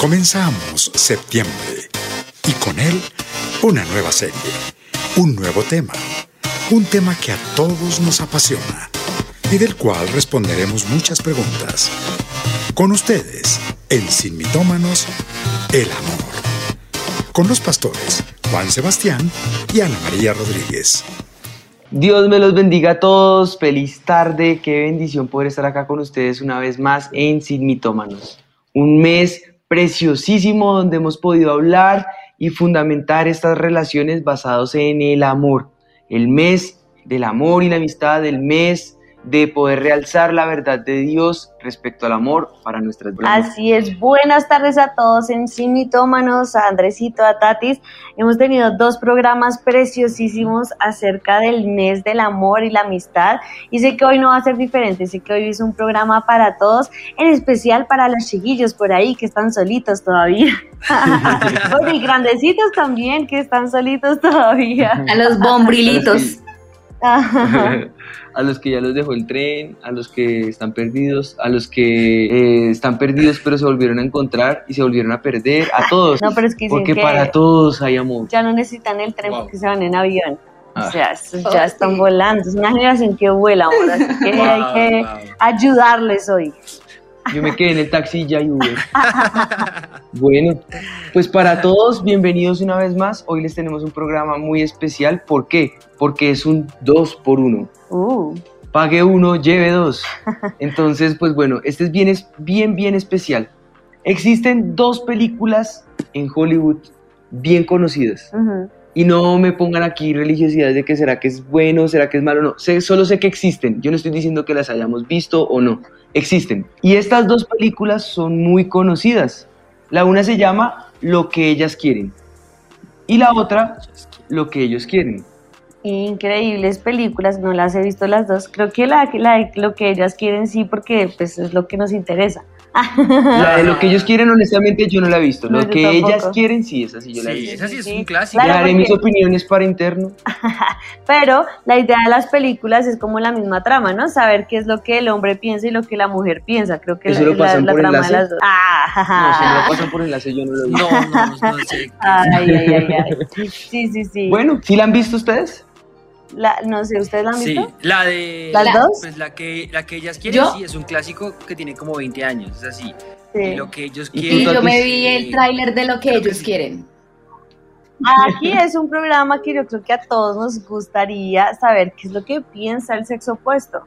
Comenzamos septiembre y con él una nueva serie, un nuevo tema, un tema que a todos nos apasiona y del cual responderemos muchas preguntas. Con ustedes, en Sin Mitómanos, el amor. Con los pastores Juan Sebastián y Ana María Rodríguez. Dios me los bendiga a todos. Feliz tarde. Qué bendición poder estar acá con ustedes una vez más en Sin Mitómanos. Un mes preciosísimo donde hemos podido hablar y fundamentar estas relaciones basados en el amor. El mes del amor y la amistad, el mes de poder realzar la verdad de Dios respecto al amor para nuestras vidas. Así es, buenas tardes a todos en Cimitómanos, a Andresito, a Tatis. Hemos tenido dos programas preciosísimos acerca del mes del amor y la amistad y sé que hoy no va a ser diferente, sé que hoy es un programa para todos, en especial para los chiquillos por ahí que están solitos todavía. y grandecitos también que están solitos todavía. A los bombrilitos. a los que ya los dejó el tren, a los que están perdidos, a los que eh, están perdidos pero se volvieron a encontrar y se volvieron a perder, a todos. No, pero es que porque para todos hay amor. Ya no necesitan el tren porque se van en avión. O ah. sea, ya están volando. Es una generación que vuela ahora, así que hay que ayudarles hoy. Yo me quedé en el taxi ya y Uber. bueno, pues para todos, bienvenidos una vez más. Hoy les tenemos un programa muy especial. ¿Por qué? Porque es un 2 por 1 uh. Pague uno, lleve dos. Entonces, pues bueno, este es bien, bien, bien especial. Existen dos películas en Hollywood bien conocidas. Y no me pongan aquí religiosidades de que será que es bueno, será que es malo, no. Sé, solo sé que existen. Yo no estoy diciendo que las hayamos visto o no existen. Y estas dos películas son muy conocidas. La una se llama Lo que ellas quieren y la otra Lo que ellos quieren. Increíbles películas, no las he visto las dos. Creo que la, la lo que ellas quieren sí, porque pues, es lo que nos interesa. La de lo que ellos quieren, honestamente, yo no la he visto. Lo que ellas quieren, sí, esa sí yo la he visto. Esa sí es un clásico. Ya haré mis opiniones para interno. Pero la idea de las películas es como la misma trama, ¿no? Saber qué es lo que el hombre piensa y lo que la mujer piensa. Creo que ¿Eso la, lo pasan la, por trama enlace? de las dos. Ah, no, si no lo pasan por enlace, yo no lo he visto. No, no, no sé. Ay, ay, ay, ay. Sí, sí, sí. Bueno, ¿sí la han visto ustedes? La, no sé, ¿ustedes la han visto? Sí, la de... ¿Las dos? Pues la que, la que ellas quieren, sí, es un clásico que tiene como 20 años, es así. Y lo que ellos quieren... Y yo me vi el tráiler de lo que ellos quieren. Aquí es un programa que yo creo que a todos nos gustaría saber qué es lo que piensa el sexo opuesto.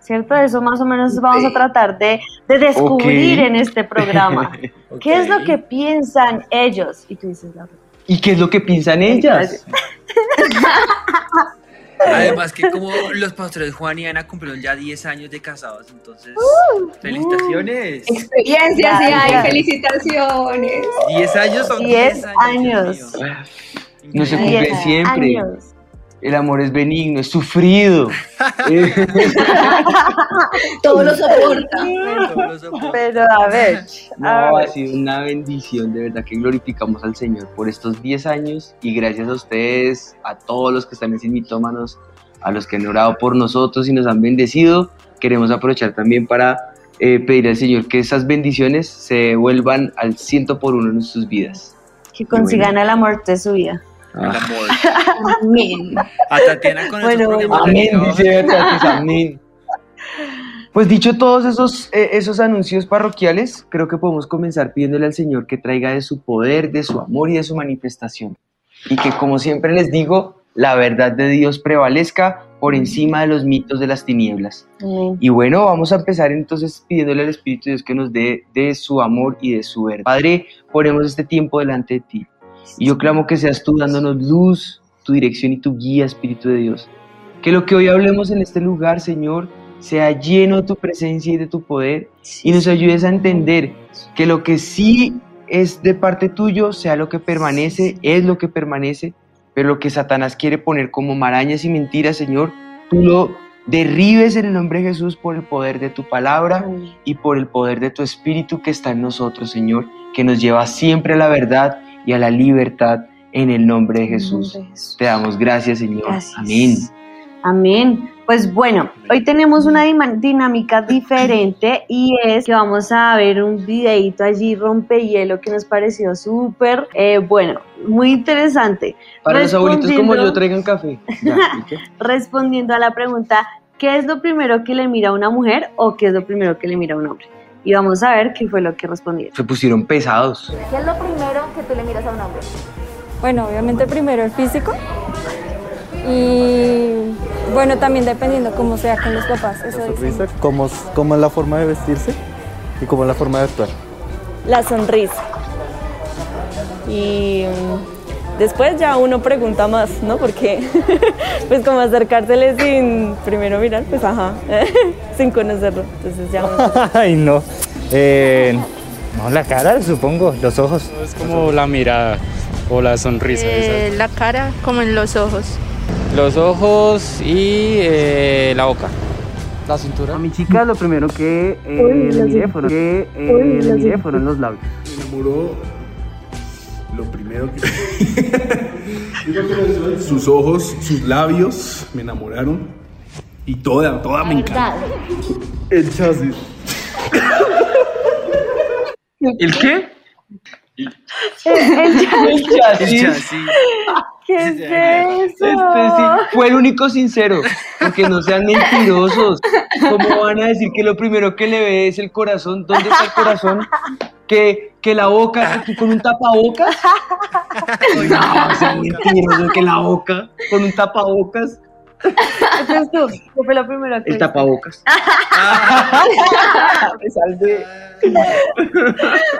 ¿Cierto? Eso más o menos vamos a tratar de, de descubrir en este programa. ¿Qué es lo que piensan ellos? Y tú dices, la ¿Y qué es lo que piensan ellas? Además que como los pastores Juan y Ana cumplieron ya 10 años de casados, entonces uh, felicitaciones. experiencias sí hay, felicitaciones. 10 años son 10 años. No se cumple siempre. El amor es benigno, es sufrido. Todo lo soporta. Pero a ver. No, ha sido una bendición, de verdad que glorificamos al Señor por estos 10 años y gracias a ustedes, a todos los que están en Mitómanos, a los que han orado por nosotros y nos han bendecido. Queremos aprovechar también para eh, pedir al Señor que esas bendiciones se vuelvan al ciento por uno en sus vidas. Que consigan el amor de su vida. El amor. Amén. A Tatiana con bueno, Amén, dice amén. Pues dicho todos esos, eh, esos anuncios parroquiales, creo que podemos comenzar pidiéndole al Señor que traiga de su poder, de su amor y de su manifestación. Y que como siempre les digo, la verdad de Dios prevalezca por encima de los mitos de las tinieblas. Y bueno, vamos a empezar entonces pidiéndole al Espíritu de Dios que nos dé de su amor y de su verdad. Padre, ponemos este tiempo delante de ti. Y yo clamo que seas tú dándonos luz, tu dirección y tu guía, Espíritu de Dios. Que lo que hoy hablemos en este lugar, Señor, sea lleno de tu presencia y de tu poder y nos ayudes a entender que lo que sí es de parte tuyo sea lo que permanece, es lo que permanece, pero lo que Satanás quiere poner como marañas y mentiras, Señor, tú lo derribes en el nombre de Jesús por el poder de tu palabra y por el poder de tu Espíritu que está en nosotros, Señor, que nos lleva siempre a la verdad y a la libertad en el nombre de Jesús. Te damos gracias, Señor. Amén. Amén. Pues bueno, hoy tenemos una dinámica diferente y es que vamos a ver un videito allí rompehielo que nos pareció súper eh, bueno, muy interesante. Para los abuelitos como yo traigan café. Ya. Respondiendo a la pregunta, ¿qué es lo primero que le mira a una mujer o qué es lo primero que le mira a un hombre? Y vamos a ver qué fue lo que respondieron. Se pusieron pesados. ¿Qué es lo primero que tú le miras a un hombre? Bueno, obviamente primero el físico y bueno, también dependiendo cómo sea con los papás. Eso La dice. sonrisa, cómo, es- cómo es la forma de vestirse y cómo es la forma de actuar. la sonrisa. Y después ya uno pregunta más, ¿no? Porque pues como acercársele sin primero mirar, pues ajá, sin conocerlo. Entonces ya uno- Ay, no. Eh, no, la cara, supongo, los ojos. Es como la mirada o la sonrisa. esa. la cara como en los ojos. Los ojos y eh, la boca. La cintura. A mi chica lo primero que eh, Uy, le la miré, cin- fueron, que, eh, Uy, le la miré cin- fueron los labios. Me enamoró lo primero que... sus ojos, sus labios me enamoraron. Y toda, toda me encanta. El chasis. ¿El qué? El- el- El chasis. chasis. ¿Qué es eso? Este sí, fue el único sincero, porque no sean mentirosos. ¿Cómo van a decir que lo primero que le ve es el corazón? ¿Dónde está el corazón? Que, que la boca, que con un tapabocas. No, sean mentirosos, que la boca con un tapabocas. Entonces tú, ¿qué fue lo primero que El tapabocas. Me salvé.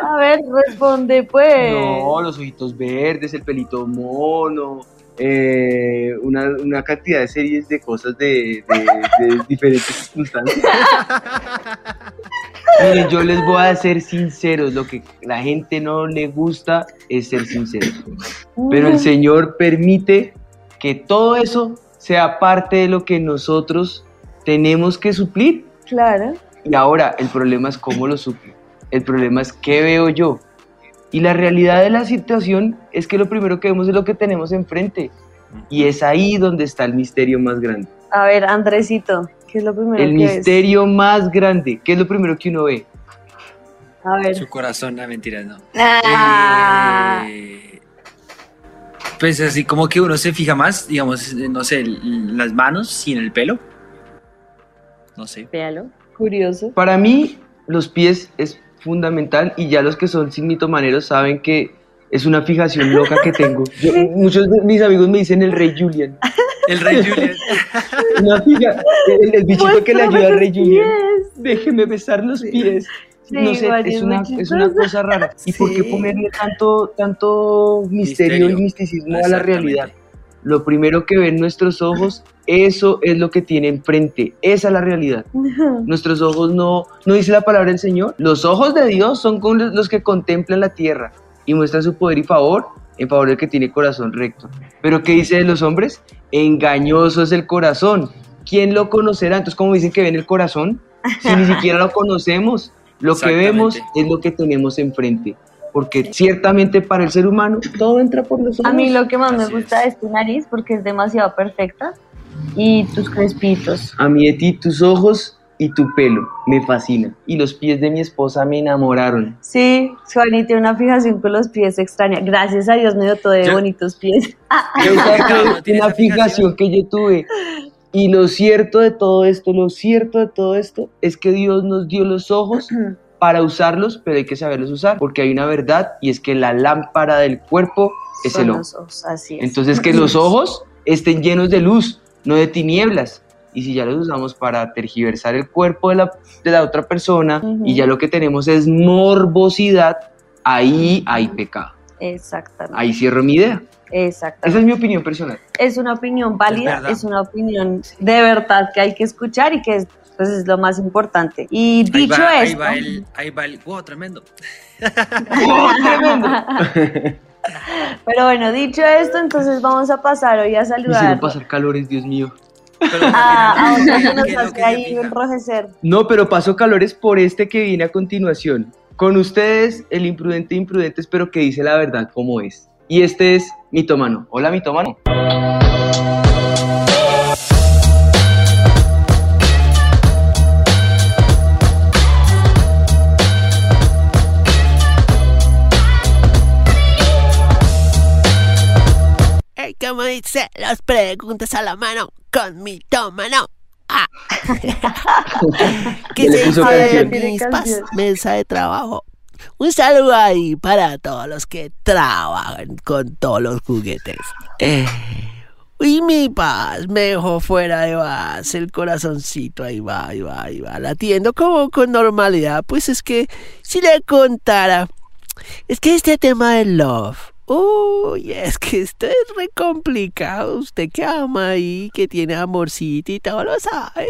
A ver, responde pues. No, los ojitos verdes, el pelito mono, eh, una, una cantidad de series de cosas de, de- de diferentes circunstancias. Miren, yo les voy a ser sinceros, lo que la gente no le gusta es ser sinceros. Pero el Señor permite que todo eso sea parte de lo que nosotros tenemos que suplir. Claro. Y ahora el problema es cómo lo suplo. El problema es qué veo yo. Y la realidad de la situación es que lo primero que vemos es lo que tenemos enfrente. Y es ahí donde está el misterio más grande. A ver, Andresito, ¿qué es lo primero El que ves? misterio más grande. ¿Qué es lo primero que uno ve? A ver. Su corazón, no, mentiras, no. Ah. Eh, pues así como que uno se fija más, digamos, no sé, las manos y en el pelo. No sé. Véalo. Curioso. Para mí, los pies es fundamental y ya los que son sin mitomaneros saben que es una fijación loca que tengo. Yo- muchos de mis amigos me dicen el rey Julian. El rey Julian. Una fija, el, el bichito que le ayuda al rey Julian. Déjeme besar los pies. Sí, no sé, es una, es una cosa rara. ¿Y por qué Sí. ponerle tanto, tanto misterio, Misterio. y misticismo a la realidad? Lo primero que ven nuestros ojos, eso es lo que tiene enfrente. Esa es la realidad. Nuestros ojos no, no dice la palabra del Señor. Los ojos de Dios son con los que contemplan la tierra y muestran su poder y favor en favor del que tiene corazón recto. Pero ¿qué dice de los hombres? Engañoso es el corazón. ¿Quién lo conocerá? Entonces, ¿cómo dicen que ven el corazón? Si ni siquiera lo conocemos. Lo que vemos es lo que tenemos enfrente. Porque ciertamente para el ser humano todo entra por los ojos. A mí lo que más me Así gusta es tu nariz porque es demasiado perfecta y tus crespitos. A mí de ti tus ojos y tu pelo me fascina. Y los pies de mi esposa me enamoraron. Sí, Suani tiene una fijación con los pies extraña. Gracias a Dios me dotó de Yo- bonitos pies. Yo una fijación que yo tuve. Y lo cierto de todo esto, lo cierto de todo esto es que Dios nos dio los ojos para usarlos, pero hay que saberlos usar, porque hay una verdad y es que la lámpara del cuerpo es Son el ojo. los ojos, así es. Entonces que los ojos estén llenos de luz, no de tinieblas. Y si ya los usamos para tergiversar el cuerpo de la, de la otra persona y ya lo que tenemos es morbosidad, ahí hay pecado. Exactamente. Ahí cierro mi idea. Exactamente. Esa es mi opinión personal. Es una opinión válida, es, una opinión de verdad que hay que escuchar y que es, pues, es lo más importante. Y Ahí dicho va, ahí esto, va el, ahí va el, wow, tremendo. pero bueno, dicho esto, entonces vamos a pasar hoy a Me saludar pasar calores, Dios mío. Pero a, a ¿qué otro es que nos hace ahí enrojecer. No, pero paso calores por este que viene a continuación. Con ustedes, el imprudente imprudente, espero que dice la verdad como es y este es Mitomano. Hola Mitomano. Hey, como dice, las preguntas a la mano con Mitomano. Ah. que se mis canción? mesa de trabajo, un saludo ahí para todos los que trabajan con todos los juguetes. Eh, Uy, mi paz, me dejó fuera de base el corazoncito, ahí va, ahí va, ahí va, latiendo como con normalidad, pues es que si le contara, es que este tema del love, uy, es que esto es re complicado, usted que ama ahí, que tiene amorcito y todo lo sabe.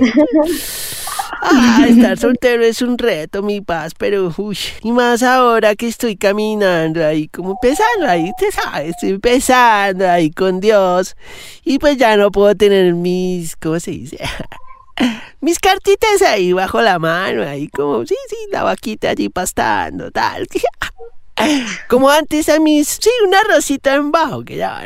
Ah, estar soltero es un reto, mi paz, pero uy, y más ahora que estoy caminando ahí, como empezando ahí, te sabes, estoy empezando ahí con Dios, y pues ya no puedo tener mis, ¿cómo se dice? Mis cartitas ahí bajo la mano, ahí como, sí, sí, la vaquita allí pastando, tal. Como antes a mis, sí, una rosita en bajo, que ya.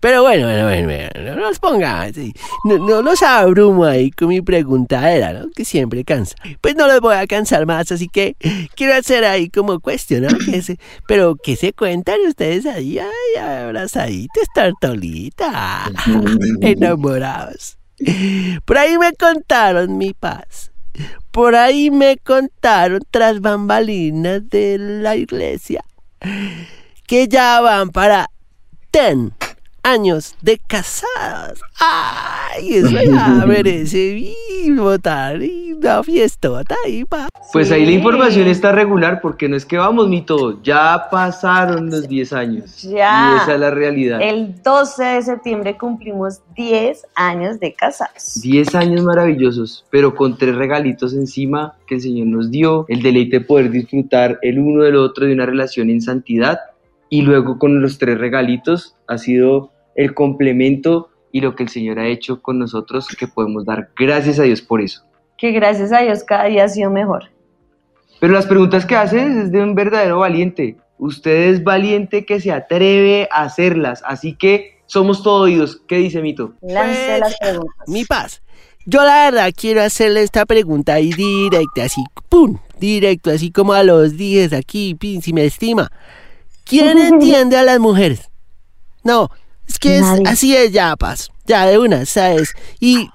Pero bueno, bueno, bueno, bueno, no los ponga así. No, no los abrumo ahí con mi preguntadera, ¿no? Que siempre cansa. Pues no los voy a cansar más, así que quiero hacer ahí como cuestión, ¿no? Que se- pero que se cuentan ustedes ahí, ay, abrazaditos, tortolita, enamorados. Por ahí me contaron mi paz. Por ahí me contaron tras bambalinas de la iglesia que ya van para 10 años de casados. ¡Ay! Eso ya merece votar y una fiestota y pa. Pues ahí la información está regular porque no es que vamos, mito, ya pasaron los 10 años. Ya. Y esa es la realidad. El 12 de septiembre cumplimos 10 años de casados. 10 años maravillosos, pero con tres regalitos encima que el Señor nos dio, el deleite de poder disfrutar el uno del otro de una relación en santidad y luego con los tres regalitos ha sido el complemento y lo que el Señor ha hecho con nosotros que podemos dar gracias a Dios por eso. Que gracias a Dios cada día ha sido mejor. Pero las preguntas que haces es de un verdadero valiente. Usted es valiente que se atreve a hacerlas, así que somos todo oídos. ¿Qué dice Mito? Lance Pues, las preguntas. Mi paz. Yo la verdad quiero hacerle esta pregunta ahí directa, así, pum, directo, así como a los 10 aquí, pin, si me estima. ¿Quién entiende a las mujeres? No, es que es así es ya, paz. Ya de una, ¿sabes? Y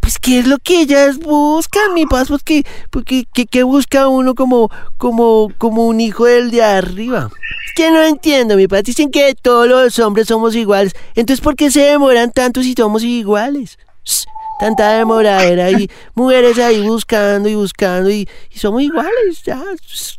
pues qué es lo que ellas buscan, mi paz, porque porque ¿qué, qué busca uno como como como un hijo del de arriba. Es que no entiendo, mi paz. Dicen que todos los hombres somos iguales. Entonces, ¿por qué se demoran tanto si somos iguales? Ss, Tanta demoradera y mujeres ahí buscando y buscando y, y somos iguales, ya,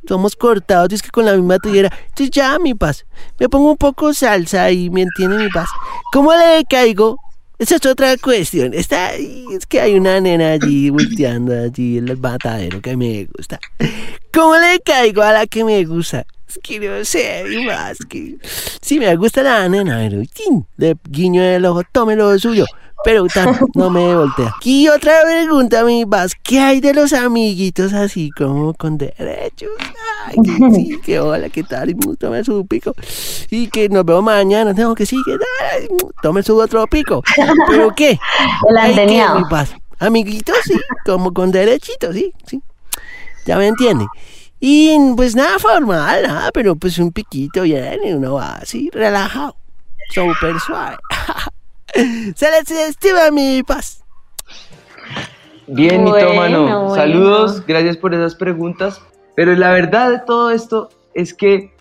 somos cortados, es que con la misma tijera. Entonces ya, mi paz, me pongo un poco salsa y me entiende mi paz. ¿Cómo le caigo? Esa es otra cuestión. Está ahí, es que hay una nena allí volteando allí en el matadero que me gusta. ¿Cómo le caigo a la que me gusta? Es que no sé, mi más que si me gusta la nena, pero de guiño el ojo, tome lo suyo. Pero tan, no me voltea. Y otra pregunta, mi vas, ¿qué hay de los amiguitos así como con derechos? Ay, que sí, que hola, ¿qué tal? Y tome su pico. Y que nos vemos mañana, tengo que sí, que tal? Tome su otro pico. ¿Pero qué? El Ay, ¿qué, andeneado. mi paz? Amiguitos, sí, como con derechitos, sí, sí. Ya me entiende. Y pues nada formal, nada, pero pues un piquito bien, y uno va así, relajado, súper suave. Se les estima mi paz. Bien, Bueno, mitómano. bueno. Saludos, gracias por esas preguntas. Pero la verdad de todo esto es que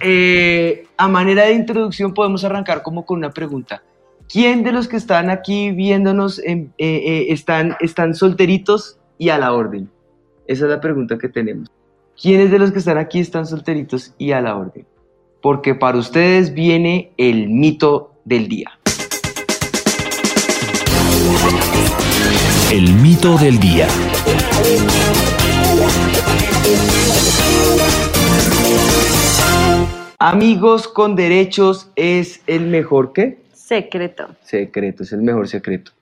eh, a manera de introducción podemos arrancar como con una pregunta. ¿Quién de los que están aquí viéndonos en- eh, eh, están, están solteritos y a la orden? Esa es la pregunta que tenemos. ¿Quiénes de los que están aquí están solteritos y a la orden? Porque para ustedes viene el mito del día. El mito del día. Amigos con derechos es el mejor que Secreto. secreto, es el mejor secreto.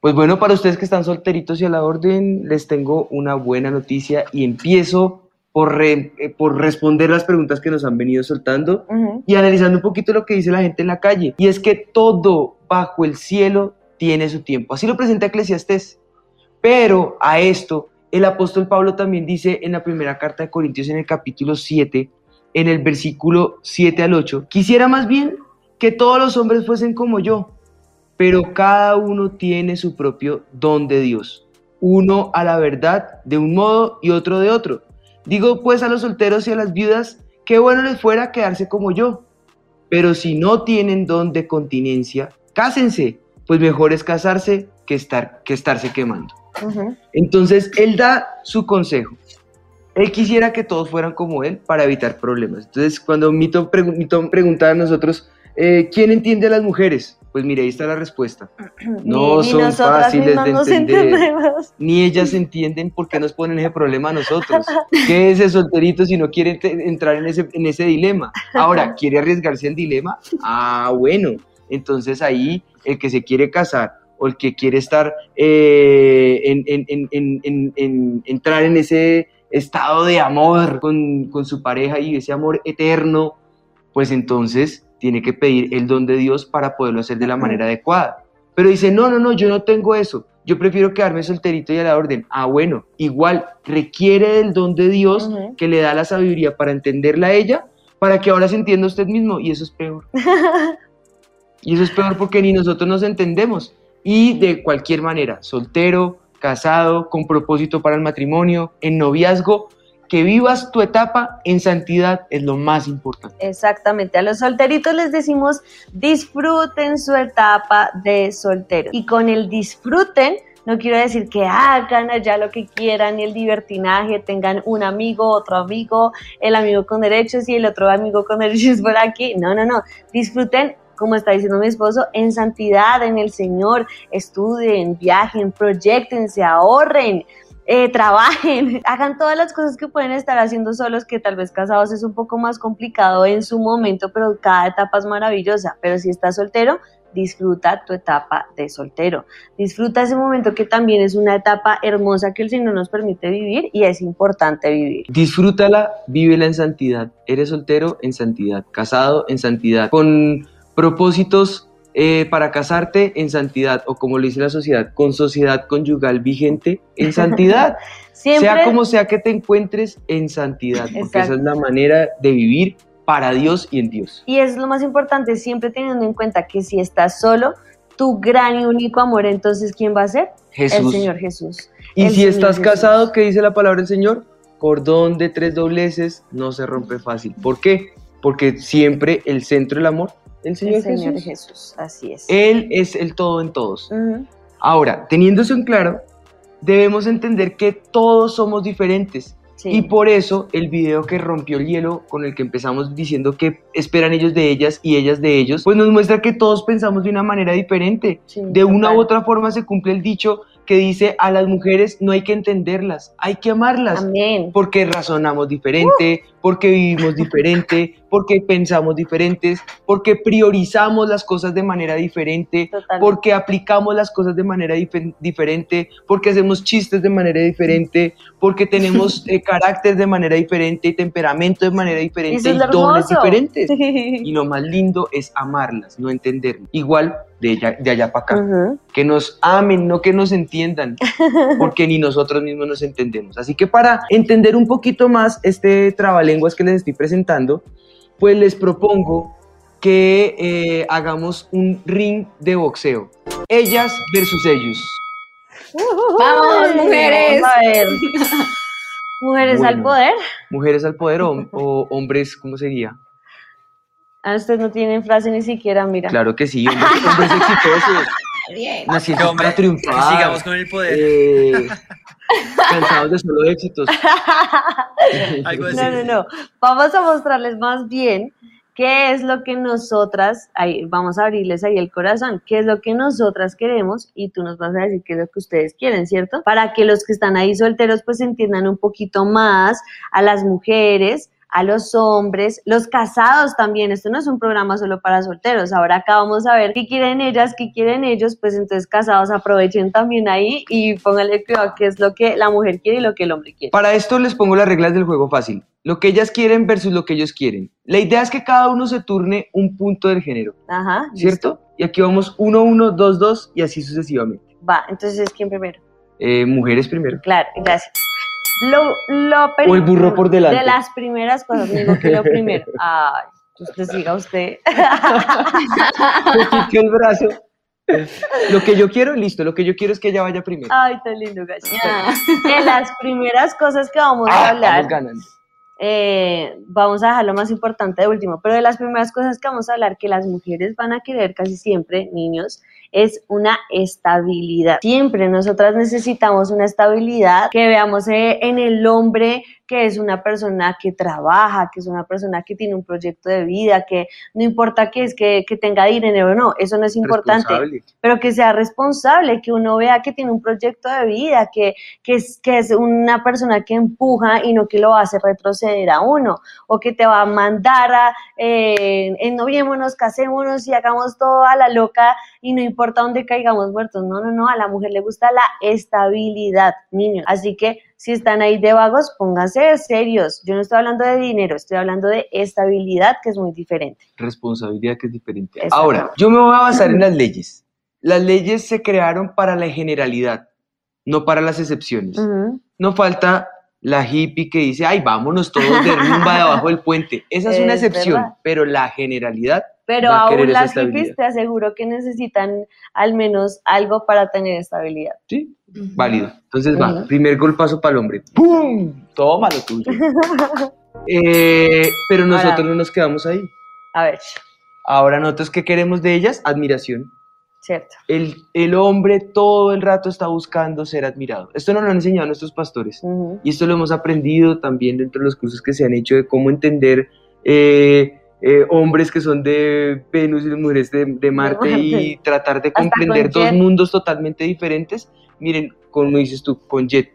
Pues bueno, para ustedes que están solteritos y a la orden, les tengo una buena noticia y empiezo por, re- eh, por responder las preguntas que nos han venido soltando y analizando un poquito lo que dice la gente en la calle. Y es que todo bajo el cielo tiene su tiempo. Así lo presenta Eclesiastés. Pero a esto, el apóstol Pablo también dice en la primera carta de Corintios en el capítulo 7, en el versículo 7 al 8, quisiera más bien que todos los hombres fuesen como yo, pero cada uno tiene su propio don de Dios, uno a la verdad de un modo y otro de otro. Digo pues a los solteros y a las viudas, qué bueno les fuera quedarse como yo, pero si no tienen don de continencia, cásense, pues mejor es casarse que, estar, que estarse quemando. Entonces, él da su consejo. Él quisiera que todos fueran como él para evitar problemas. Entonces, cuando Mito, pregu- Mito pregunta a nosotros, eh, ¿quién entiende a las mujeres? Pues mire, ahí está la respuesta. No Ni- ni son nosotras fáciles de entender. Ni ellas entienden por qué nos ponen ese problema a nosotros. ¿Qué es el solterito si no quiere entrar en ese, en ese dilema? Ahora, ¿quiere arriesgarse al dilema? Ah, bueno. Entonces ahí el que se quiere casar o el que quiere estar eh, en, en- en- en- en- en- entrar en ese estado de amor con, con su pareja y ese amor eterno, pues entonces tiene que pedir el don de Dios para poderlo hacer de la manera adecuada. Pero dice, no, no, no, yo no tengo eso. Yo prefiero quedarme solterito y a la orden. Ah, bueno, igual requiere del don de Dios que le da la sabiduría para entenderla a ella, para que ahora se entienda usted mismo. Y eso es peor. Y eso es peor porque ni nosotros nos entendemos. Y de cualquier manera, soltero, casado, con propósito para el matrimonio, en noviazgo, que vivas tu etapa en santidad es lo más importante. Exactamente, a los solteritos les decimos disfruten su etapa de soltero. Y con el disfruten no quiero decir que hagan allá lo que quieran, el divertinaje, tengan un amigo, otro amigo, el amigo con derechos y el otro amigo con derechos por aquí. No, no, no, disfruten. Como está diciendo mi esposo, en santidad, en el Señor, estudien, viajen, proyectense, ahorren, eh, trabajen, hagan todas las cosas que pueden estar haciendo solos, que tal vez casados es un poco más complicado en su momento, pero cada etapa es maravillosa. Pero si estás soltero, disfruta tu etapa de soltero. Disfruta ese momento que también es una etapa hermosa que el Señor nos permite vivir y es importante vivir. Disfrútala, vívela en santidad. Eres soltero en santidad, casado en santidad, con propósitos eh, para casarte en santidad o como le dice la sociedad, con sociedad conyugal vigente en santidad. Siempre- Sea como sea que te encuentres en santidad, porque esa es la manera de vivir para Dios y en Dios. Y es lo más importante, siempre teniendo en cuenta que si estás solo, tu gran y único amor, entonces, ¿quién va a ser? El Jesús. Señor Jesús. Y El si Señor estás Jesús. casado, ¿qué dice la palabra del Señor? Cordón de tres dobleces no se rompe fácil. ¿Por qué? Porque siempre el centro del amor, el Señor, El Señor Jesús. Jesús, así es. Él es el todo en todos. Ahora, teniendo eso en claro, debemos entender que todos somos diferentes. Y por eso el video que rompió el hielo con el que empezamos diciendo que esperan ellos de ellas y ellas de ellos, pues nos muestra que todos pensamos de una manera diferente. de una u otra forma se cumple el dicho que dice a las mujeres no hay que entenderlas, hay que amarlas. Porque razonamos diferente, porque vivimos diferente, porque pensamos diferentes, porque priorizamos las cosas de manera diferente, porque aplicamos las cosas de manera dife- diferente, porque hacemos chistes de manera diferente, porque tenemos eh, carácter de manera diferente, temperamento de manera diferente y dones diferentes. Y lo más lindo es amarlas, no entenderlas. Igual de, allá- de allá para acá. Que nos amen, no que nos entiendan, porque ni nosotros mismos nos entendemos. Así que para entender un poquito más este trabalenguas que les estoy presentando, pues les propongo que eh, hagamos un ring de boxeo. Ellas versus ellos. ¡Vamos, mujeres! Vamos a ver. Mujeres al poder. Mujeres al poder o, o hombres, ¿cómo sería? Ah, ustedes no tienen frase ni siquiera, mira. Claro que sí, hombres, hombres exitosos. Bien. Nacidos para triunfar. sigamos con el poder. eh, cansados de solo éxitos. Algo así. No, no, no. Vamos a mostrarles más bien qué es lo que nosotras, ahí, vamos a abrirles ahí el corazón, qué es lo que nosotras queremos y tú nos vas a decir qué es lo que ustedes quieren, ¿cierto? Para que los que están ahí solteros pues entiendan un poquito más a las mujeres, a los hombres, los casados también. Esto no es un programa solo para solteros. Ahora acá vamos a ver qué quieren ellas, qué quieren ellos, pues entonces casados aprovechen también ahí y pónganle cuidado a qué es lo que la mujer quiere y lo que el hombre quiere. Para esto les pongo las reglas del juego fácil. Lo que ellas quieren versus lo que ellos quieren. La idea es que cada uno se turne un punto del género, Ajá. ¿cierto? Y aquí vamos 1, 1, 2, 2 y así sucesivamente. Va, entonces, ¿quién primero? Eh, mujeres primero. Claro, gracias. Lo, lo O el burro por delante. De las primeras cosas, digo que lo primero. Ay, Usted siga usted. Me quité el brazo. Lo que yo quiero, listo. Lo que yo quiero es que ella vaya primero. Ay, tan lindo, gacho. De las primeras cosas que vamos a Ah, hablar, vamos eh, vamos a dejar lo más importante de último, pero de las primeras cosas que vamos a hablar que las mujeres van a querer casi siempre, niños, es una estabilidad. Siempre nosotras necesitamos una estabilidad que veamos eh, en el hombre que es una persona que trabaja, que es una persona que tiene un proyecto de vida, que no importa que es que, que tenga dinero o no, eso no es importante pero que sea responsable, que uno vea que tiene un proyecto de vida, que, que, es, que es una persona que empuja y no que lo hace retroceder a uno, o que te va a mandar a, eh, ennoviémonos, casémonos y hagamos todo a la loca y no importa dónde caigamos muertos. No, no, no, a la mujer le gusta la estabilidad, niños. Así que si están ahí de vagos, pónganse serios. Yo no estoy hablando de dinero, estoy hablando de estabilidad, que es muy diferente. Responsabilidad que es diferente. Ahora, yo me voy a basar en las leyes. Las leyes se crearon para la generalidad, no para las excepciones. Ujú. No falta la hippie que dice, ay, vámonos todos de rumba debajo del puente. Esa es una Es excepción, verdad. pero la generalidad Pero aún las hippies te aseguro que necesitan al menos algo para tener estabilidad. Sí, válido. Entonces va, primer golpazo para el hombre. ¡Pum! Toma lo tuyo. Eh, pero nosotros Ahora- no nos quedamos ahí. A ver, Ahora nosotros, ¿qué queremos de ellas? Admiración. cierto. El, el hombre todo el rato está buscando ser admirado. Esto nos lo han enseñado nuestros pastores. Y esto lo hemos aprendido también dentro de los cursos que se han hecho de cómo entender eh, eh, hombres que son de Venus y mujeres de, de Marte y tratar de comprender dos Jet. mundos totalmente diferentes. Miren, como dices tú, con Jet,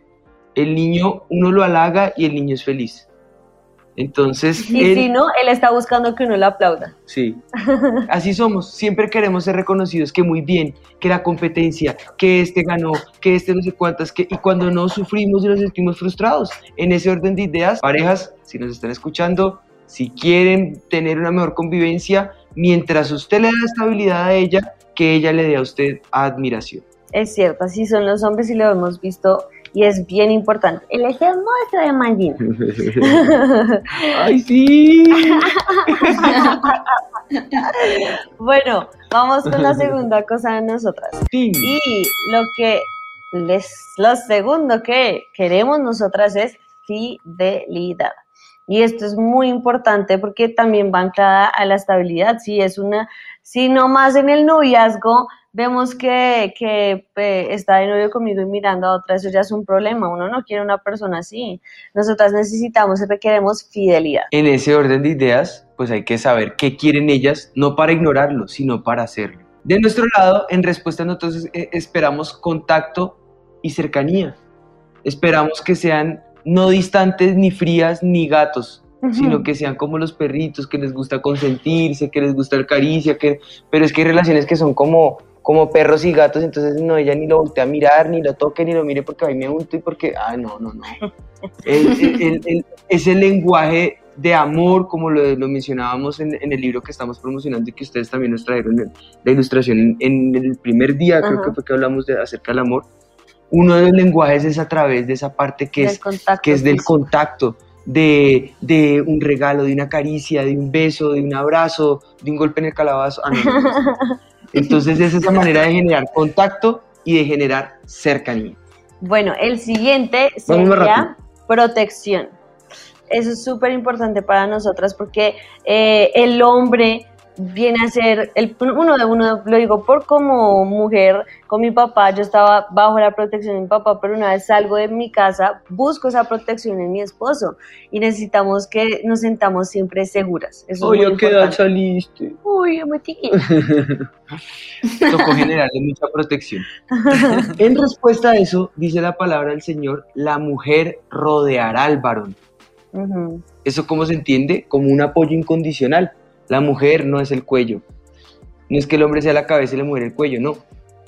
el niño uno lo halaga y el niño es feliz. Entonces, Y él- si no, él está buscando que uno lo aplauda. Sí. Así somos, siempre queremos ser reconocidos, que muy bien, que la competencia, que este ganó, que este no sé cuántas, que, y cuando no sufrimos y nos sentimos frustrados. En ese orden de ideas, parejas, si nos están escuchando, si quieren tener una mejor convivencia, mientras usted le da estabilidad a ella, que ella le dé a usted admiración. Es cierto, así son los hombres y lo hemos visto y es bien importante. El monstruo de Magina. ¡Ay, sí! bueno, vamos con la segunda cosa de nosotras. Sí. Y lo que les, lo segundo que queremos nosotras es fidelidad. Y esto es muy importante porque también va anclada a la estabilidad. Si es una, si no más en el noviazgo vemos que, que eh, está de novio conmigo y mirando a otra, eso ya es un problema. Uno no quiere una persona así. Nosotras necesitamos y requeremos fidelidad. En ese orden de ideas, pues hay que saber qué quieren ellas, no para ignorarlo, sino para hacerlo. De nuestro lado, en respuesta nosotros eh, esperamos contacto y cercanía. Esperamos que sean no distantes, ni frías, ni gatos, Ujú. sino que sean como los perritos, que les gusta consentirse, que les gusta el caricia, que... pero es que hay relaciones que son como, como perros y gatos, entonces no, ella ni lo voltea a mirar, ni lo toque, ni lo mire porque ahí me unto y porque, ah, no, no, no. El- el- el- el- ese lenguaje de amor, como lo, lo mencionábamos en, en el libro que estamos promocionando y que ustedes también nos trajeron la ilustración en, en el primer día, creo Ajá. que fue que hablamos de, acerca del amor. Uno de los lenguajes es a través de esa parte que Del es, contacto que es del contacto, de, de un regalo, de una caricia, de un beso, de un abrazo, de un golpe en el calabazo. Ah, no, no, no, no. Entonces es esa manera de generar contacto y de generar cercanía. Bueno, el siguiente sería protección. Eso es súper importante para nosotras porque eh, el hombre viene a ser, el, uno de uno, lo digo por como mujer, con mi papá, yo estaba bajo la protección de mi papá, pero una vez salgo de mi casa, busco esa protección en mi esposo y necesitamos que nos sentamos siempre seguras. Eso es Oye, muy ¿a qué edad saliste? Uy, me chiquita. Tocó generarle mucha protección. En respuesta a eso, dice la palabra del Señor, la mujer rodeará al varón. Ujú. ¿Eso cómo se entiende? Como un apoyo incondicional. La mujer no es el cuello. No es que el hombre sea la cabeza y la mujer el cuello, no.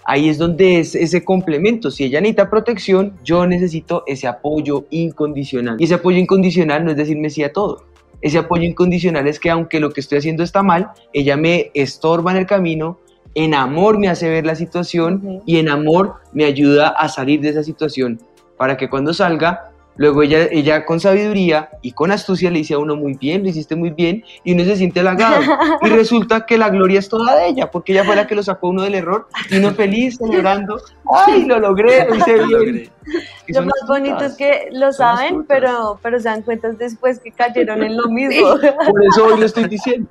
Ahí es donde es ese complemento. Si ella necesita protección, yo necesito ese apoyo incondicional. Y ese apoyo incondicional no es decirme sí a todo. Ese apoyo incondicional es que aunque lo que estoy haciendo está mal, ella me estorba en el camino, en amor me hace ver la situación y en amor me ayuda a salir de esa situación para que cuando salga Luego ella, ella con sabiduría y con astucia le dice a uno muy bien, lo hiciste muy bien, y uno se siente halagado. Y resulta que la gloria es toda de ella, porque ella fue la que lo sacó a uno del error, y uno feliz, celebrando, ¡ay, lo logré, lo hice bien! Y Lo más bonito es astutas. que lo saben, astutas. pero, pero se dan cuenta después que cayeron en lo mismo. Por eso hoy lo estoy diciendo.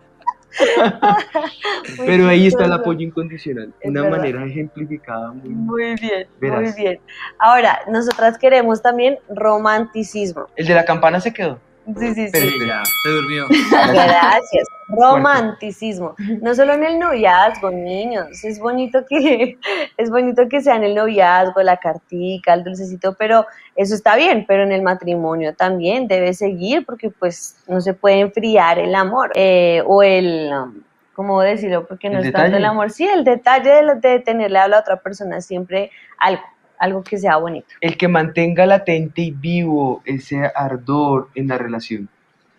Pero ahí está el apoyo incondicional, Es una verdad. manera ejemplificada muy Muy bien, muy bien. Ahora, nosotras queremos también romanticismo. El de la campana se quedó. Sí, sí, sí. Ya, se durmió. Gracias. Romanticismo. No solo en el noviazgo, niños. Es bonito que es bonito que sea en el noviazgo, la cartica, el dulcecito, pero eso está bien, pero en el matrimonio también debe seguir porque pues no se puede enfriar el amor eh, o el um, ¿cómo decirlo? Porque no El es tanto el amor, sí, el detalle de, de tenerle a la otra persona siempre algo, algo que sea bonito. el que mantenga latente y vivo ese ardor en la relación.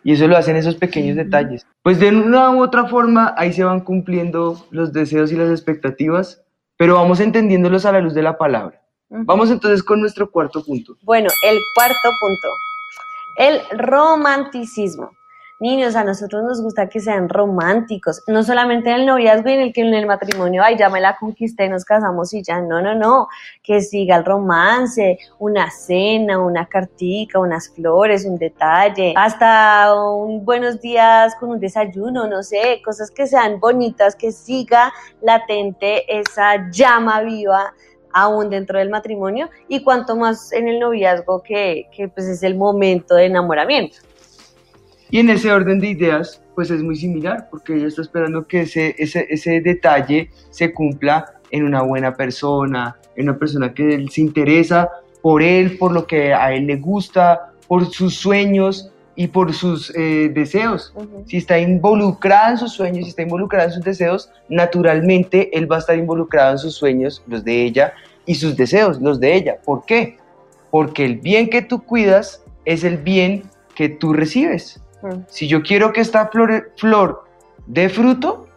Y eso lo hacen esos pequeños detalles. Pues de una u otra forma, ahí se van cumpliendo los deseos y las expectativas, pero vamos entendiéndolos a la luz de la palabra. Vamos entonces con nuestro cuarto punto. Bueno, el cuarto punto, el romanticismo. Niños, a nosotros nos gusta que sean románticos, no solamente en el noviazgo y en el que en el matrimonio, ay, ya me la conquisté, nos casamos y ya, no, no, no, que siga el romance, una cena, una cartica, unas flores, un detalle, hasta un buenos días con un desayuno, no sé, cosas que sean bonitas, que siga latente esa llama viva aún dentro del matrimonio y cuanto más en el noviazgo que, que, pues es el momento de enamoramiento. Y en ese orden de ideas, pues es muy similar, porque ella está esperando que ese, ese, ese detalle se cumpla en una buena persona, en una persona que él se interesa por él, por lo que a él le gusta, por sus sueños y por sus eh, deseos. Si está involucrada en sus sueños, si está involucrada en sus deseos, naturalmente él va a estar involucrado en sus sueños, los de ella, y sus deseos, los de ella. ¿Por qué? Porque el bien que tú cuidas es el bien que tú recibes. Si yo quiero que esta flor, flor dé fruto,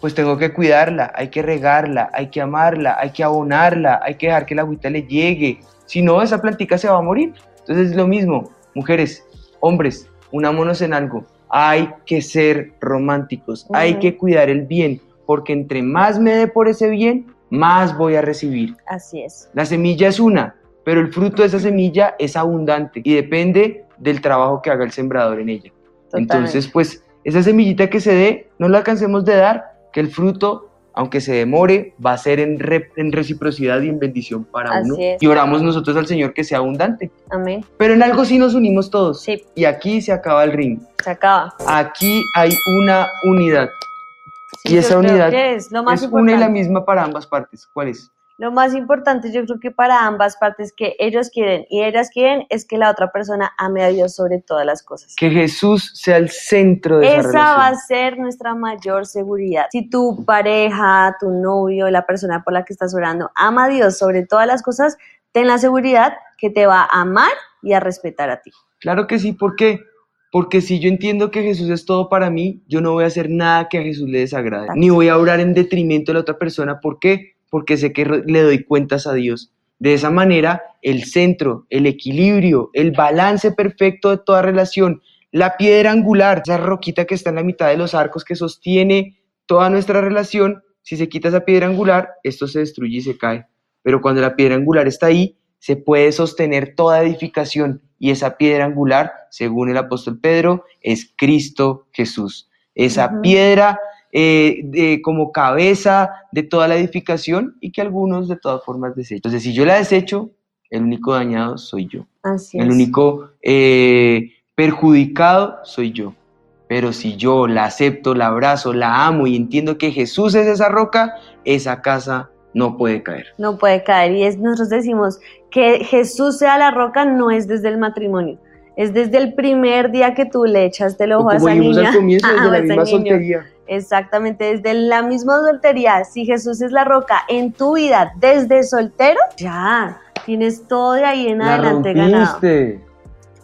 pues tengo que cuidarla, hay que regarla, hay que amarla, hay que abonarla, hay que dejar que la agüita le llegue. Si no, esa plantica se va a morir. Entonces es lo mismo, mujeres, hombres, unámonos en algo. Hay que ser románticos, hay que cuidar el bien, porque entre más me dé por ese bien, más voy a recibir. Así es. La semilla es una, pero el fruto de esa semilla es abundante y depende del trabajo que haga el sembrador en ella. Entonces, pues, esa semillita que se dé, no la alcancemos de dar, que el fruto, aunque se demore, va a ser en, re- en reciprocidad y en bendición para Así uno. es. Y oramos nosotros al Señor que sea abundante. Amén. Pero en algo sí nos unimos todos. Sí. Y aquí se acaba el ring. Se acaba. Aquí hay una unidad. Sí, y esa unidad es lo más es una y la misma para ambas partes. ¿Cuál es? Lo más importante yo creo que para ambas partes que ellos quieren y ellas quieren es que la otra persona ame a Dios sobre todas las cosas. Que Jesús sea el centro de esa, Esa relación. va a ser nuestra mayor seguridad. Si tu pareja, tu novio, la persona por la que estás orando ama a Dios sobre todas las cosas, ten la seguridad que te va a amar y a respetar a ti. Claro que sí, ¿por qué? Porque si yo entiendo que Jesús es todo para mí, yo no voy a hacer nada que a Jesús le desagrade, ni voy a orar en detrimento de la otra persona. ¿Por qué? Porque sé que le doy cuentas a Dios. De esa manera, el centro, el equilibrio, el balance perfecto de toda relación, la piedra angular, esa roquita que está en la mitad de los arcos que sostiene toda nuestra relación, si se quita esa piedra angular, esto se destruye y se cae. Pero cuando la piedra angular está ahí, se puede sostener toda edificación y esa piedra angular, según el apóstol Pedro, es Cristo Jesús. Esa Ujú. piedra eh, de- como cabeza de toda la edificación y que algunos de todas formas desechan. Entonces, si yo la desecho, el único dañado soy yo. Así El es. único eh, perjudicado soy yo. Pero si yo la acepto, la abrazo, la amo y entiendo que Jesús es esa roca, esa casa no puede caer. no puede caer. Y es, nosotros decimos que Jesús sea la roca no es desde el matrimonio, es desde el primer día que tú le echaste el ojo a esa niña. al comienzo, la misma soltería. Exactamente, desde la misma soltería. Si Jesús es la roca en tu vida desde soltero, ya tienes todo de ahí en La adelante ganado.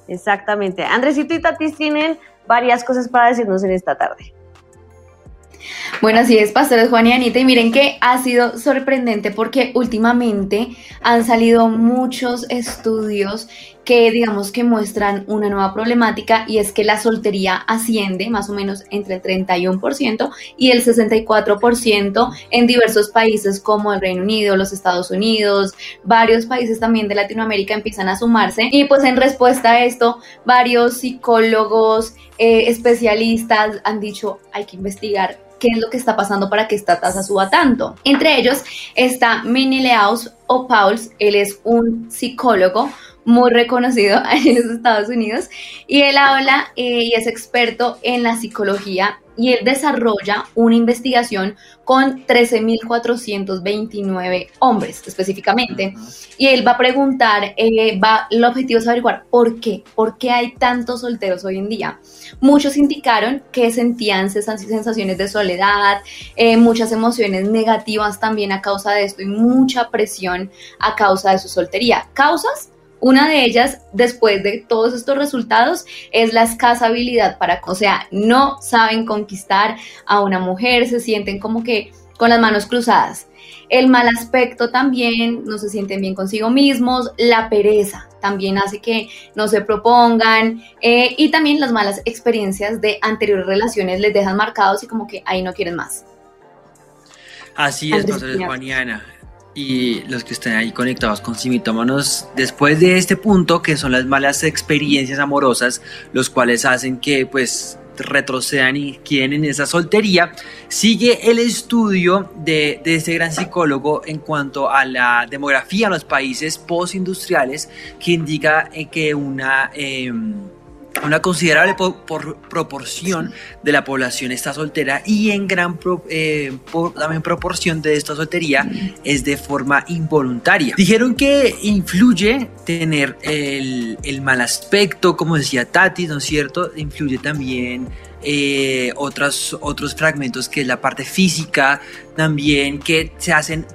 Exactamente. Andresito y Tatis tienen varias cosas para decirnos en esta tarde. Bueno, así es, pastores Juan y Anita, y miren que ha sido sorprendente porque últimamente han salido muchos estudios que digamos que muestran una nueva problemática y es que la soltería asciende más o menos entre el 31% y el 64% en diversos países como el Reino Unido, los Estados Unidos, varios países también de Latinoamérica empiezan a sumarse y pues en respuesta a esto varios psicólogos, eh, especialistas han dicho hay que investigar qué es lo que está pasando para que esta tasa suba tanto. Entre ellos está Menelaus o Pauls, él es un psicólogo muy reconocido en los Estados Unidos y él habla eh, y es experto en la psicología y él desarrolla una investigación con 13.429 hombres específicamente y él va a preguntar, eh, va, el objetivo es averiguar por qué, por qué hay tantos solteros hoy en día. Muchos indicaron que sentían sensaciones de soledad, eh, muchas emociones negativas también a causa de esto y mucha presión a causa de su soltería. ¿Causas? Una de ellas, después de todos estos resultados, es la escasa habilidad para, o sea, no saben conquistar a una mujer, se sienten como que con las manos cruzadas. El mal aspecto también, no se sienten bien consigo mismos, la pereza también hace que no se propongan eh, y también las malas experiencias de anteriores relaciones les dejan marcados y como que ahí no quieren más. Así es, profesor Juaniana y los que estén ahí conectados con simitómanos, después de este punto, que son las malas experiencias amorosas, los cuales hacen que pues retrocedan y queden en esa soltería, sigue el estudio de, de este gran psicólogo en cuanto a la demografía en los países postindustriales, que indica eh, que una... Em, una considerable por, proporción de la población está soltera y en gran eh, también proporción de esta soltería es de forma involuntaria. Dijeron que influye tener el, mal aspecto, como decía Tati, ¿no es cierto? Influye también eh, otros, otros fragmentos que es la parte física, también que se hacen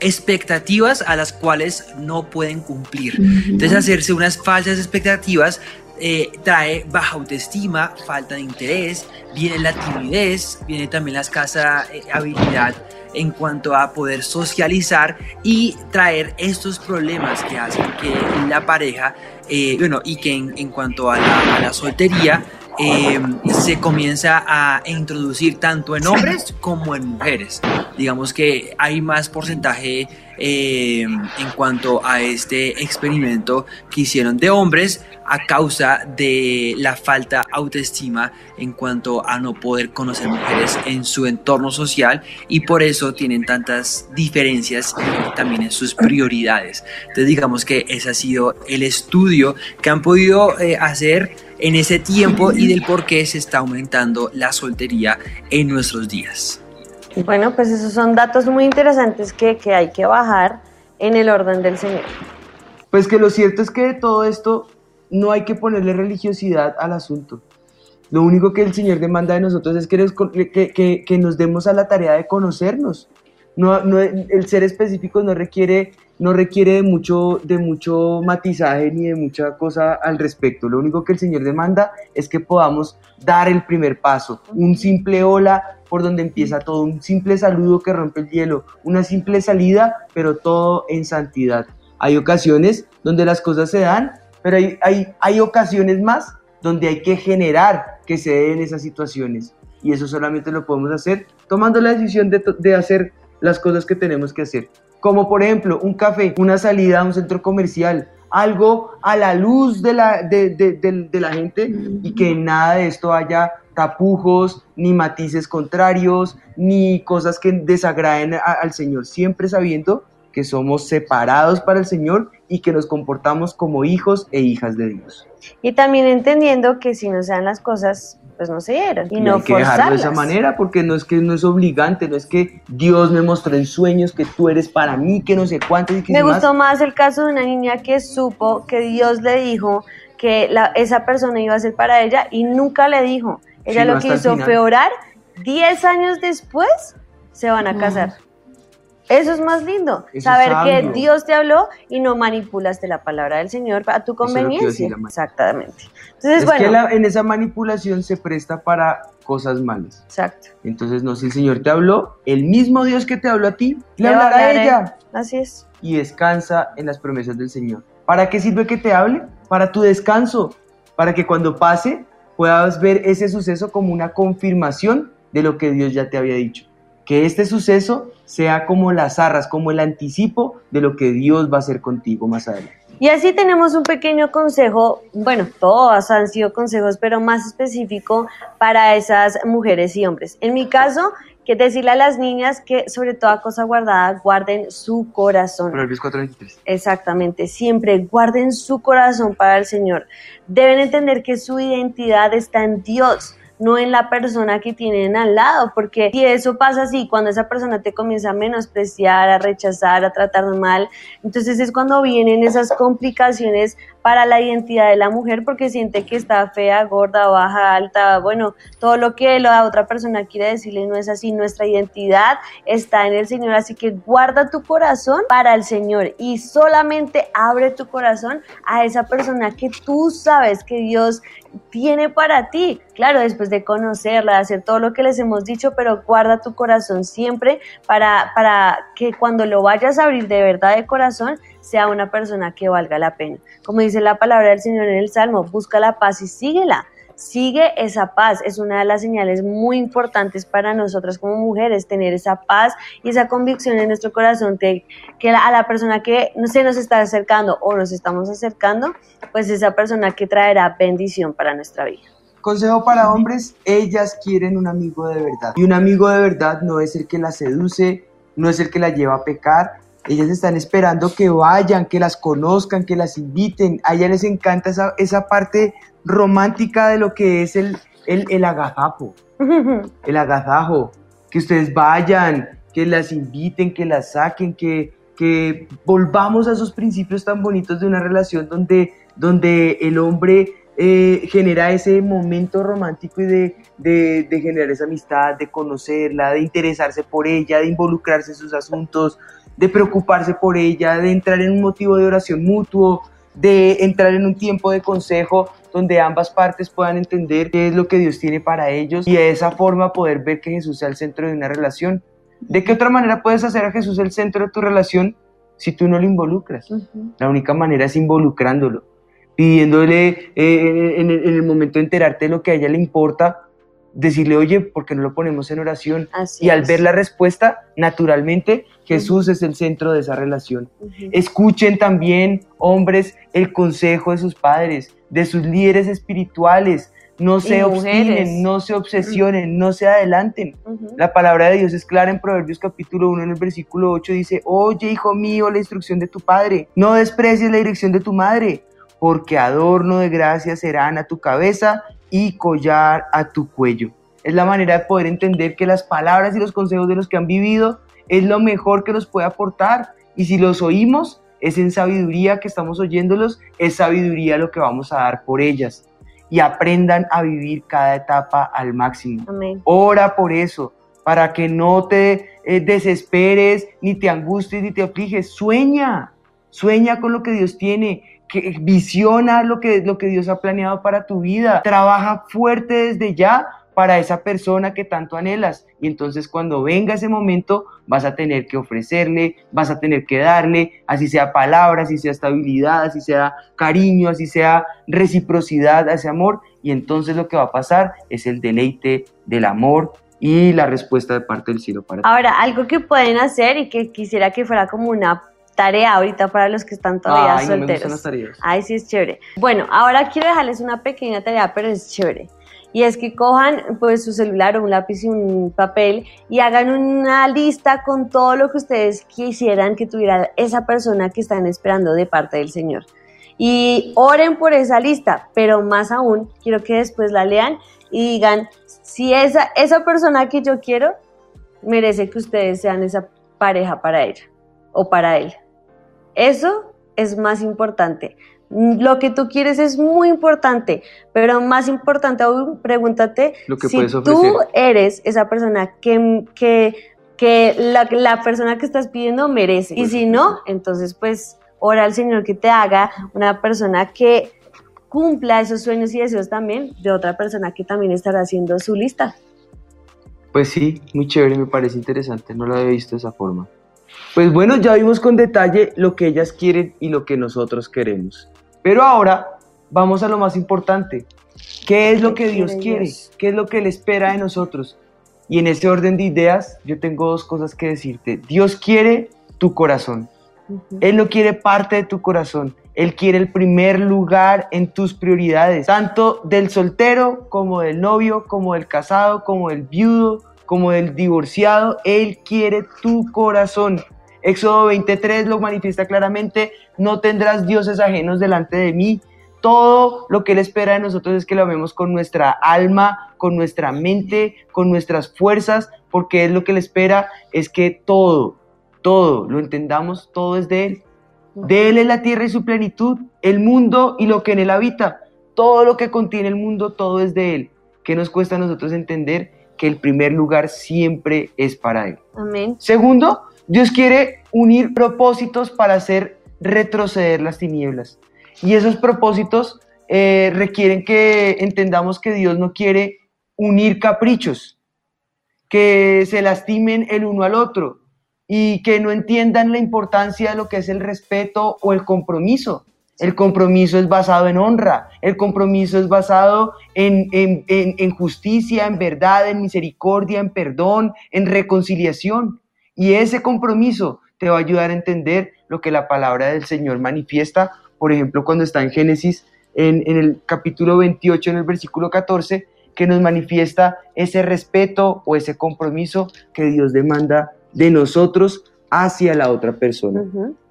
expectativas a las cuales no pueden cumplir. Entonces hacerse unas falsas expectativas eh, trae baja autoestima, falta de interés, viene la timidez, viene también la escasa eh, habilidad en cuanto a poder socializar y traer estos problemas que hacen que la pareja, eh, bueno, y que en, cuanto a la soltería, eh, se comienza a introducir tanto en hombres como en mujeres. Digamos que hay más porcentaje eh, en cuanto a este experimento que hicieron de hombres a causa de la falta autoestima en cuanto a no poder conocer mujeres en su entorno social y por eso tienen tantas diferencias también en sus prioridades. Entonces digamos que ese ha sido el estudio que han podido eh, hacer en ese tiempo y del por qué se está aumentando la soltería en nuestros días. Bueno, pues esos son datos muy interesantes que, que hay que bajar en el orden del Señor. Pues que lo cierto es que de todo esto no hay que ponerle religiosidad al asunto. Lo único que el Señor demanda de nosotros es que, que, que nos demos a la tarea de conocernos. No, no, el ser específico no requiere no requiere de mucho, de mucho matizaje ni de mucha cosa al respecto. Lo único que el Señor demanda es que podamos dar el primer paso, un simple hola por donde empieza todo, un simple saludo que rompe el hielo, una simple salida, pero todo en santidad. Hay ocasiones donde las cosas se dan, pero hay, hay, hay ocasiones más donde hay que generar que se den esas situaciones. Y eso solamente lo podemos hacer tomando la decisión de, de hacer las cosas que tenemos que hacer como por ejemplo un café, una salida a un centro comercial, algo a la luz de la, de, la gente y que nada de esto haya tapujos, ni matices contrarios, ni cosas que desagraden al Señor, siempre sabiendo que somos separados para el Señor y que nos comportamos como hijos e hijas de Dios. Y también entendiendo que si no sean las cosas pues no se dieron. Y, no hay que dejarlo de esa manera porque no es que no es obligante, no es que Dios me mostró en sueños que tú eres para mí, que no sé cuánto. Y que me gustó más. el caso de una niña que supo que Dios le dijo que la, esa persona iba a ser para ella y nunca le dijo. Ella lo que hizo fue orar. Diez años después se van a casar. Eso es más lindo, saber que Dios te habló y no manipulaste la palabra del Señor a tu conveniencia. Exactamente. Entonces, es bueno. que en esa manipulación se presta para cosas malas. Exacto. Entonces, no, si el Señor te habló, el mismo Dios que te habló a ti, le hablará a hablar a ella. Así es. Y descansa en las promesas del Señor. ¿Para qué sirve que te hable? Para tu descanso. Para que cuando pase puedas ver ese suceso como una confirmación de lo que Dios ya te había dicho. Que este suceso sea como las arras, como el anticipo de lo que Dios va a hacer contigo más adelante. Y así tenemos un pequeño consejo, bueno, todos han sido consejos, pero más específico para esas mujeres y hombres. En mi caso, que decirle a las niñas que sobre toda cosa guardada guarden su corazón. Proverbios 4:23. Exactamente, siempre guarden su corazón para el Señor. Deben entender que su identidad está en Dios, no en la persona que tienen al lado, porque si eso pasa así, cuando esa persona te comienza a menospreciar, a rechazar, a tratar mal, entonces es cuando vienen esas complicaciones para la identidad de la mujer, porque siente que está fea, gorda, baja, alta, bueno, todo lo que la otra persona quiere decirle no es así, nuestra identidad está en el Señor, así que guarda tu corazón para el Señor y solamente abre tu corazón a esa persona que tú sabes que Dios tiene para ti. Claro, después de conocerla, de hacer todo lo que les hemos dicho, pero guarda tu corazón siempre para, para que cuando lo vayas a abrir de verdad de corazón, sea una persona que valga la pena. Como dice la palabra del Señor en el Salmo, busca la paz y síguela. Sigue esa paz, es una de las señales muy importantes para nosotras como mujeres, tener esa paz y esa convicción en nuestro corazón de que a la persona que se nos está acercando o nos estamos acercando, pues esa persona que traerá bendición para nuestra vida. Consejo para hombres, ellas quieren un amigo de verdad. Y un amigo de verdad no es el que la seduce, no es el que la lleva a pecar. Ellas están esperando que vayan, que las conozcan, que las inviten. A ellas les encanta esa, esa parte romántica de lo que es el, el, el agazapo, el agazajo. Que ustedes vayan, que las inviten, que las saquen, que, que volvamos a esos principios tan bonitos de una relación donde, donde el hombre eh, genera ese momento romántico y de, de, de, generar esa amistad, de conocerla, de interesarse por ella, de involucrarse en sus asuntos, de preocuparse por ella, de entrar en un motivo de oración mutuo, de entrar en un tiempo de consejo donde ambas partes puedan entender qué es lo que Dios tiene para ellos y de esa forma poder ver que Jesús sea el centro de una relación. ¿De qué otra manera puedes hacer a Jesús el centro de tu relación si tú no lo involucras? Uh -huh. La única manera es involucrándolo pidiéndole eh, en, el, en, el, momento de enterarte de lo que a ella le importa, decirle, oye, ¿por qué no lo ponemos en oración? Así y al es. ver la respuesta, naturalmente, Jesús uh -huh. es el centro de esa relación. Uh -huh. Escuchen también, hombres, el consejo de sus padres, de sus líderes espirituales. No se obstinen, no se obsesionen, uh -huh. no se adelanten. La palabra de Dios es clara en Proverbios capítulo 1, en el versículo 8, dice, oye, hijo mío, la instrucción de tu padre, no desprecies la dirección de tu madre, porque adorno de gracia serán a tu cabeza y collar a tu cuello. Es la manera de poder entender que las palabras y los consejos de los que han vivido es lo mejor que nos puede aportar. Y si los oímos, es en sabiduría que estamos oyéndolos, es sabiduría lo que vamos a dar por ellas. Y aprendan a vivir cada etapa al máximo. Amén. Ora por eso, para que no te eh, desesperes, ni te angusties, ni te afliges. Sueña, sueña con lo que Dios tiene que visiona lo que, lo que Dios ha planeado para tu vida, trabaja fuerte desde ya para esa persona que tanto anhelas. Y entonces cuando venga ese momento vas a tener que ofrecerle, vas a tener que darle, así sea palabras, así sea estabilidad, así sea cariño, así sea reciprocidad, ese amor. Y entonces lo que va a pasar es el deleite del amor y la respuesta de parte del cielo para ti. Ahora, algo que pueden hacer y que quisiera que fuera como una tarea ahorita para los que están todavía Ay, no me solteros. las tareas. Ay, sí, es chévere. Bueno, ahora quiero dejarles una pequeña tarea, pero es chévere. Y es que cojan pues su celular o un lápiz y un papel y hagan una lista con todo lo que ustedes quisieran que tuviera esa persona que están esperando de parte del Señor. Y oren por esa lista, pero más aún, quiero que después la lean y digan, si esa, esa persona que yo quiero merece que ustedes sean esa pareja para ella o para él. Eso es más importante. Lo que tú quieres es muy importante, pero más importante aún, pregúntate Lo que si tú eres esa persona que, que, que la, la persona que estás pidiendo merece. Y si no, entonces pues ora al Señor que te haga una persona que cumpla esos sueños y deseos también de otra persona que también estará haciendo su lista. Pues sí, muy chévere, me parece interesante, no lo había visto de esa forma. Pues bueno, ya vimos con detalle lo que ellas quieren y lo que nosotros queremos. Pero ahora vamos a lo más importante. ¿Qué es lo que Dios quiere? ¿Qué es lo que Él espera de nosotros? Y en ese orden de ideas, yo tengo dos cosas que decirte. Dios quiere tu corazón. Él no quiere parte de tu corazón. Él quiere el primer lugar en tus prioridades, tanto del soltero como del novio, como del casado, como del viudo, como del divorciado. Él quiere tu corazón. Éxodo 23 lo manifiesta claramente, no tendrás dioses ajenos delante de mí. Todo lo que Él espera de nosotros es que lo amemos con nuestra alma, con nuestra mente, con nuestras fuerzas, porque es lo que Él espera, es que todo, todo, lo entendamos, todo es de Él. De Él es la tierra y su plenitud, el mundo y lo que en Él habita. Todo lo que contiene el mundo, todo es de Él. ¿Qué nos cuesta a nosotros entender que el primer lugar siempre es para Él? Amén. Segundo, Dios quiere unir propósitos para hacer retroceder las tinieblas. Y esos propósitos eh, requieren que entendamos que Dios no quiere unir caprichos, que se lastimen el uno al otro y que no entiendan la importancia de lo que es el respeto o el compromiso. El compromiso es basado en honra, el compromiso es basado en, en, en, justicia, en verdad, en misericordia, en perdón, en reconciliación. Y ese compromiso te va a ayudar a entender lo que la palabra del Señor manifiesta por ejemplo, cuando está en Génesis, en, el capítulo 28, en el versículo 14, que nos manifiesta ese respeto o ese compromiso que Dios demanda de nosotros hacia la otra persona.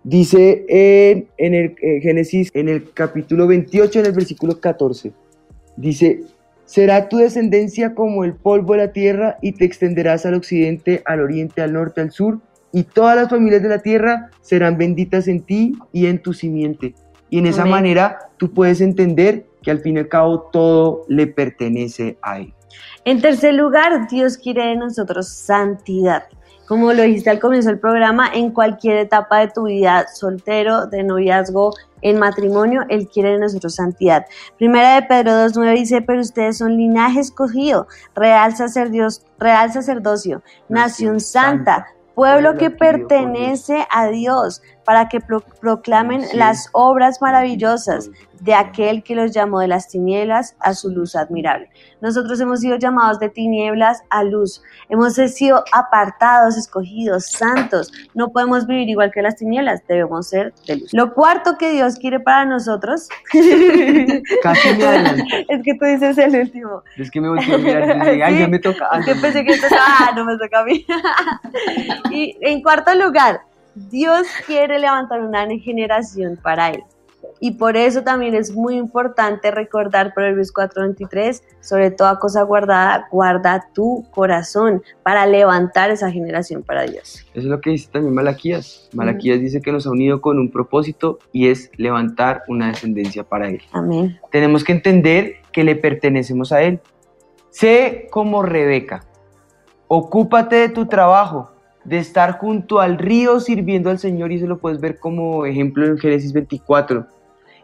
Dice en, el eh, Génesis, en el capítulo 28, en el versículo 14, dice, será tu descendencia como el polvo de la tierra y te extenderás al occidente, al oriente, al norte, al sur, y todas las familias de la tierra serán benditas en ti y en tu simiente. Y en esa manera tú puedes entender que al fin y al cabo todo le pertenece a Él. En tercer lugar, Dios quiere de nosotros santidad. Como lo dijiste al comienzo del programa, en cualquier etapa de tu vida, soltero, de noviazgo, en matrimonio, Él quiere de nosotros santidad. Primera de Pedro 2.9 dice, pero ustedes son linaje escogido, real, real sacerdocio, nación santa, pueblo que pertenece a Dios, para que proclamen las obras maravillosas de aquel que los llamó de las tinieblas a su luz admirable. Nosotros hemos sido llamados de tinieblas a luz, hemos sido apartados, escogidos, santos. No podemos vivir igual que las tinieblas, debemos ser de luz. Lo cuarto que Dios quiere para nosotros Casi me es que tú dices el último. Es que me voy a mirar y ay, ya me toca. Es que pensé que tocaba, ah, no me toca a mí. y en cuarto lugar, Dios quiere levantar una generación para Él. Y por eso también es muy importante recordar Proverbios 4:23, sobre toda cosa guardada, guarda tu corazón para levantar esa generación para Dios. Eso es lo que dice también Malaquías. Malaquías dice que nos ha unido con un propósito y es levantar una descendencia para Él. Amén. Tenemos que entender que le pertenecemos a Él. Sé como Rebeca, ocúpate de tu trabajo, de estar junto al río sirviendo al Señor y se lo puedes ver como ejemplo en Génesis 24.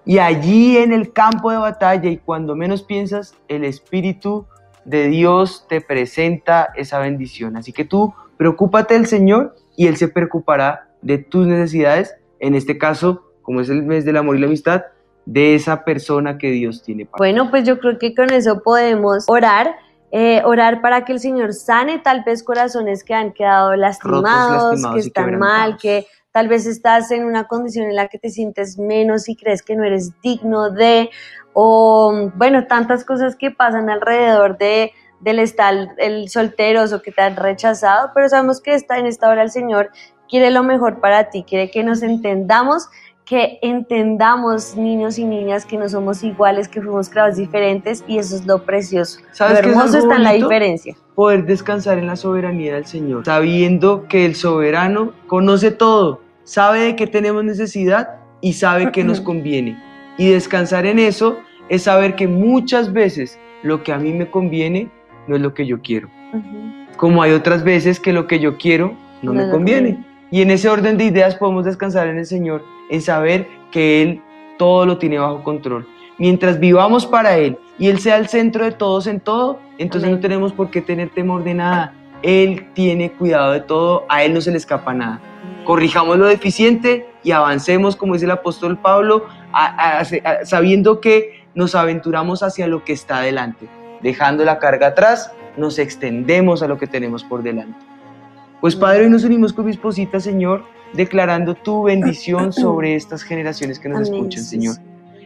Y allí en el campo de batalla y cuando menos piensas, el Espíritu de Dios te presenta esa bendición. Así que tú preocúpate del Señor y Él se preocupará de tus necesidades, en este caso, como es el mes del amor y la amistad, de esa persona que Dios tiene para Bueno, pues yo creo que con eso podemos orar eh, orar para que el Señor sane tal vez corazones que han quedado lastimados, que están mal, que tal vez estás en una condición en la que te sientes menos y crees que no eres digno de, o bueno, tantas cosas que pasan alrededor de del estar el solteros o que te han rechazado, pero sabemos que está en esta hora el Señor quiere lo mejor para ti, quiere que nos entendamos que entendamos, niños y niñas, que no somos iguales, que fuimos creados diferentes y eso es lo precioso. ¿Sabes lo hermoso está en la diferencia. Poder descansar en la soberanía del Señor, sabiendo que el soberano conoce todo, sabe de qué tenemos necesidad y sabe que nos conviene. Y descansar en eso es saber que muchas veces lo que a mí me conviene no es lo que yo quiero. Como hay otras veces que lo que yo quiero no, me conviene. Y en ese orden de ideas podemos descansar en el Señor en saber que Él todo lo tiene bajo control. mientras vivamos para Él y Él sea el centro de todos en todo, entonces Amén. no tenemos por qué tener temor de nada. Él tiene cuidado de todo, a Él no se le escapa nada. Corrijamos lo deficiente y avancemos, como dice el apóstol Pablo, a- a- a- sabiendo que nos aventuramos hacia lo que está adelante. Dejando la carga atrás, nos extendemos a lo que tenemos por delante. Pues Padre, hoy nos unimos con mi esposita, Señor, declarando tu bendición sobre estas generaciones que nos Amén, escuchan. Señor.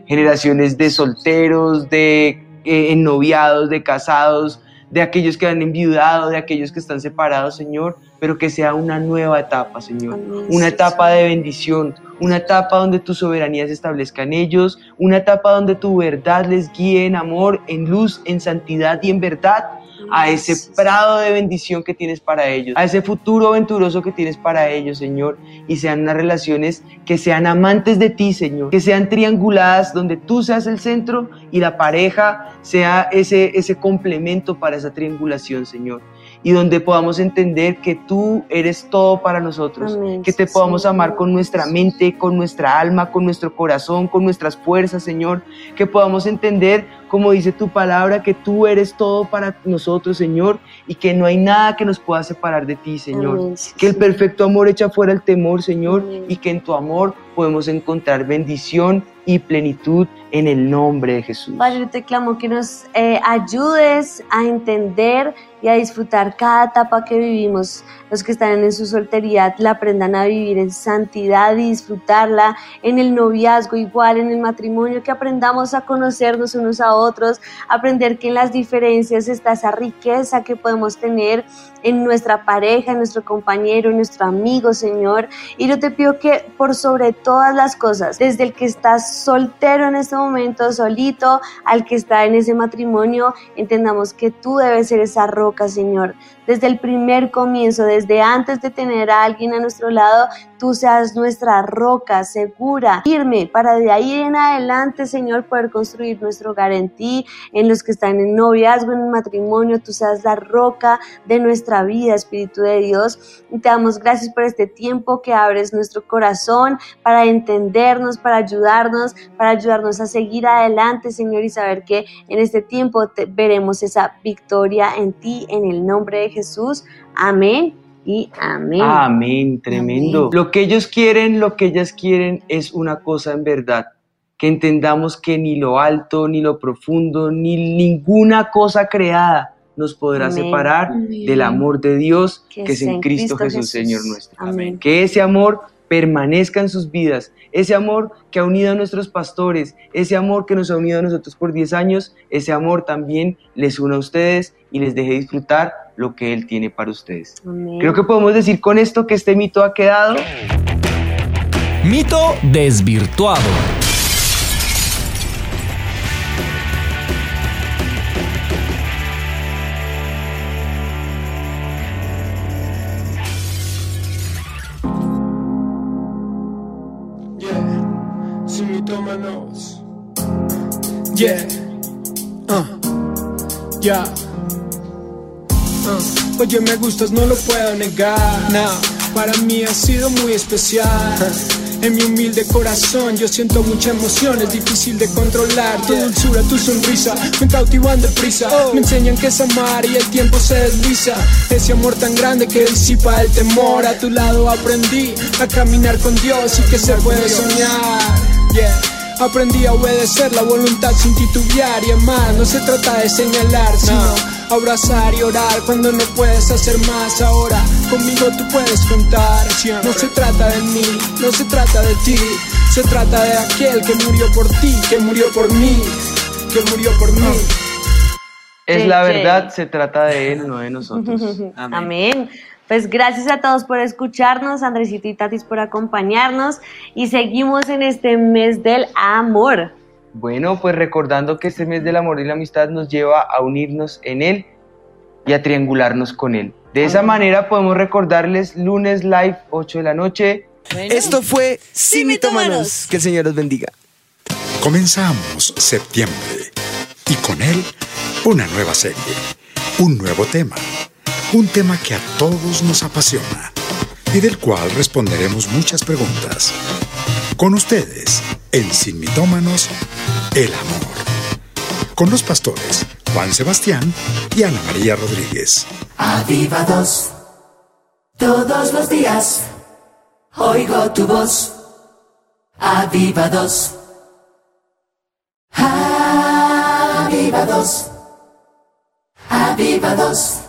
Generaciones de solteros, de eh, ennoviados, de casados, de aquellos que han enviudado, de aquellos que están separados, Señor, pero que sea una nueva etapa, Señor. Amén, Una etapa de bendición, una etapa donde tu soberanía se establezca en ellos, una etapa donde tu verdad les guíe en amor, en luz, en santidad y en verdad a ese prado de bendición que tienes para ellos, a ese futuro venturoso que tienes para ellos, Señor, y sean unas relaciones que sean amantes de ti, Señor, que sean trianguladas donde tú seas el centro y la pareja sea ese, ese complemento para esa triangulación, Señor. Y donde podamos entender que tú eres todo para nosotros, Amén, que te podamos amar con nuestra mente, con nuestra alma, con nuestro corazón, con nuestras fuerzas, Señor, que podamos entender, como dice tu palabra, que tú eres todo para nosotros, Señor, y que no hay nada que nos pueda separar de ti, Señor. Amén, sí, Que el perfecto amor echa fuera el temor, Señor, Amén. y que en tu amor podemos encontrar bendición y plenitud en el nombre de Jesús. Padre, te clamo que nos eh, ayudes a entender y a disfrutar cada etapa que vivimos. Los que están en su soltería la aprendan a vivir en santidad y disfrutarla, en el noviazgo igual, en el matrimonio, que aprendamos a conocernos unos a otros, aprender que en las diferencias está esa riqueza que podemos tener en nuestra pareja, en nuestro compañero, en nuestro amigo, Señor. Y yo te pido que por sobre todas las cosas, desde el que está soltero en este momento, solito, al que está en ese matrimonio, entendamos que tú debes ser esa roca, Señor. Desde el primer comienzo, desde antes de tener a alguien a nuestro lado, tú seas nuestra roca segura, firme, para de ahí en adelante, Señor, poder construir nuestro hogar en ti, en los que están en noviazgo, en matrimonio, tú seas la roca de nuestra vida, Espíritu de Dios. Y te damos gracias por este tiempo que abres nuestro corazón para entendernos, para ayudarnos, para ayudarnos a seguir adelante, Señor, y saber que en este tiempo veremos esa victoria en ti, en el nombre de Jesús. Amén y amén. Amén, tremendo. Amén. Lo que ellos quieren, lo que ellas quieren es una cosa en verdad. Que entendamos que ni lo alto, ni lo profundo, ni ninguna cosa creada nos podrá Amén. separar Amén. del amor de Dios que, Que es en Cristo, Jesús, Señor nuestro. Amén. Que ese amor permanezca en sus vidas, ese amor que ha unido a nuestros pastores, ese amor que nos ha unido a nosotros por 10 años, ese amor también les una a ustedes y les deje disfrutar lo que Él tiene para ustedes. Amén. Creo que podemos decir con esto que este mito ha quedado. Mito desvirtuado. Yeah, uh, ya. Uh, oye, me gustas, no lo puedo negar. No, para mí ha sido muy especial. En mi humilde corazón yo siento mucha emoción, es difícil de controlar. Tu dulzura, tu sonrisa me cautivan deprisa. Me enseñan que es amar y el tiempo se desliza. Ese amor tan grande que disipa el temor. A tu lado aprendí a caminar con Dios y que se puede soñar. Yeah. Aprendí a obedecer la voluntad sin titubear y amar. No se trata de señalar, sino abrazar y orar cuando no puedes hacer más. Ahora conmigo tú puedes contar. No se trata de mí, no se trata de ti. Se trata de aquel que murió por ti, que murió por mí, que murió por mí. Es la verdad, se trata de Él, no de nosotros. Amén. Pues gracias a todos por escucharnos, Andresito y Tatis por acompañarnos y seguimos en este mes del amor. Bueno, pues recordando que este mes del amor y la amistad nos lleva a unirnos en Él y a triangularnos con Él. De esa manera podemos recordarles lunes live 8 de la noche. Esto fue Sin Mitómanos. Que el Señor los bendiga. Comenzamos septiembre y con él una nueva serie, un nuevo tema, un tema que a todos nos apasiona y del cual responderemos muchas preguntas. Con ustedes, en Sin Mitómanos, el amor. Con los pastores Juan Sebastián y Ana María Rodríguez. Avivados, todos los días, oigo tu voz. Avivados. Avivados. Avivados.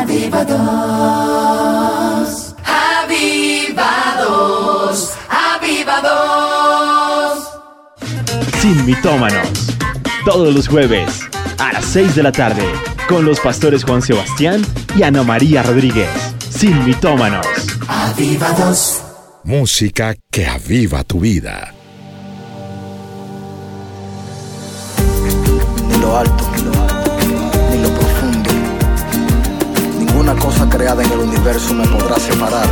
Avivados. Avivados. Avivados. Sin mitómanos. Todos los jueves a las 6 de la tarde con los pastores Juan Sebastián y Ana María Rodríguez. Sin mitómanos. Avivados. Música que aviva tu vida. En lo alto, lo Ninguna cosa creada en el universo me podrá separar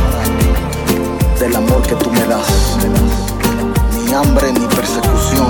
del amor que tú me das. Ni hambre ni persecución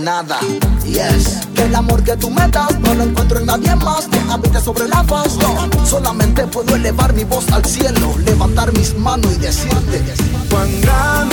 nada. Yes. Que el amor que tú me das no lo encuentro en nadie más que habita sobre la faz. No. Solamente puedo elevar mi voz al cielo, levantar mis manos y decirte. Cuando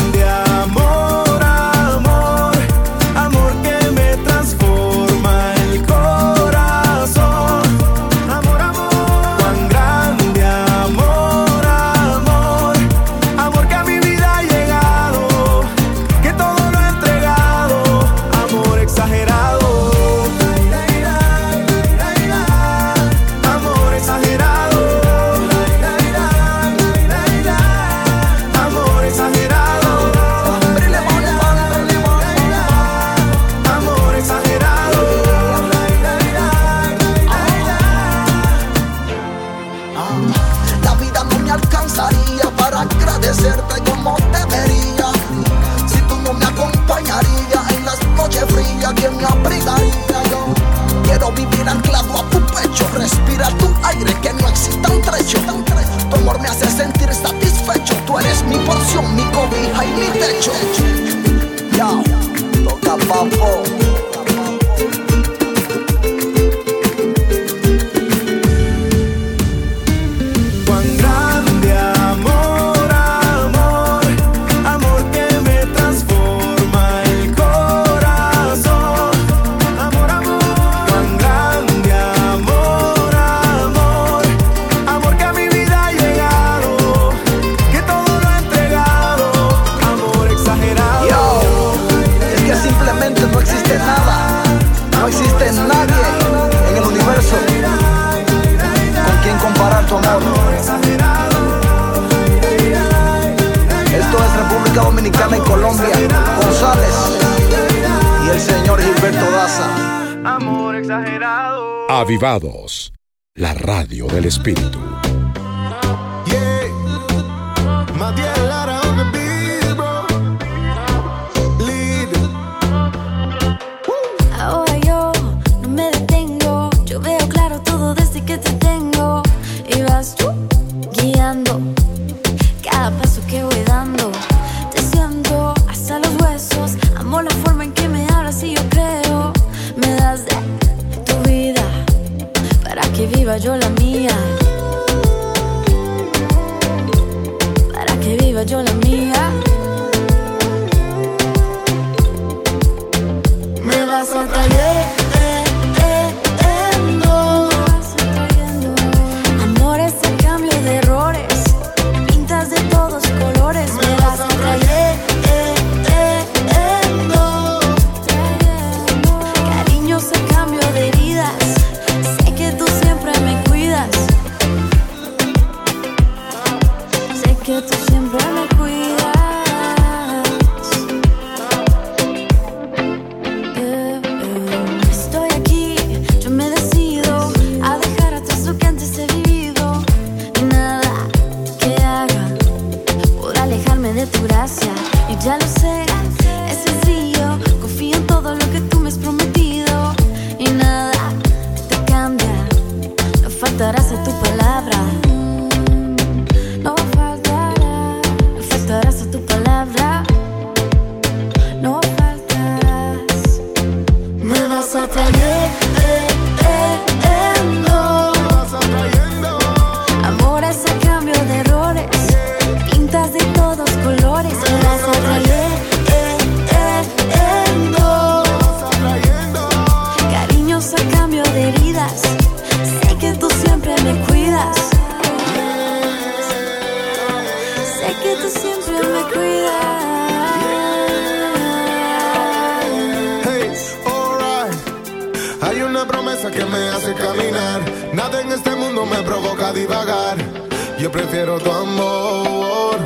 prefiero tu amor,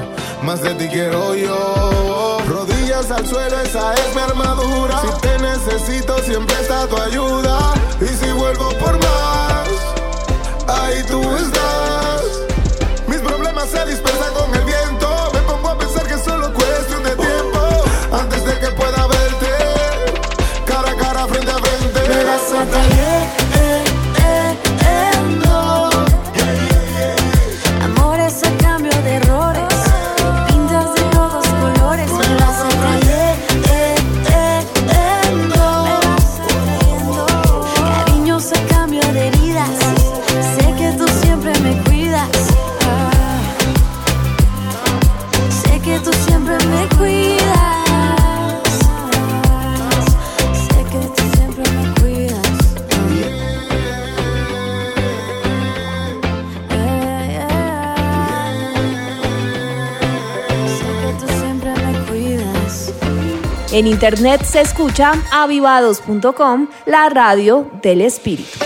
más de ti quiero yo. Rodillas al suelo, esa es mi armadura. Si te necesito, siempre está tu ayuda. En internet se escucha avivados.com, la radio del espíritu.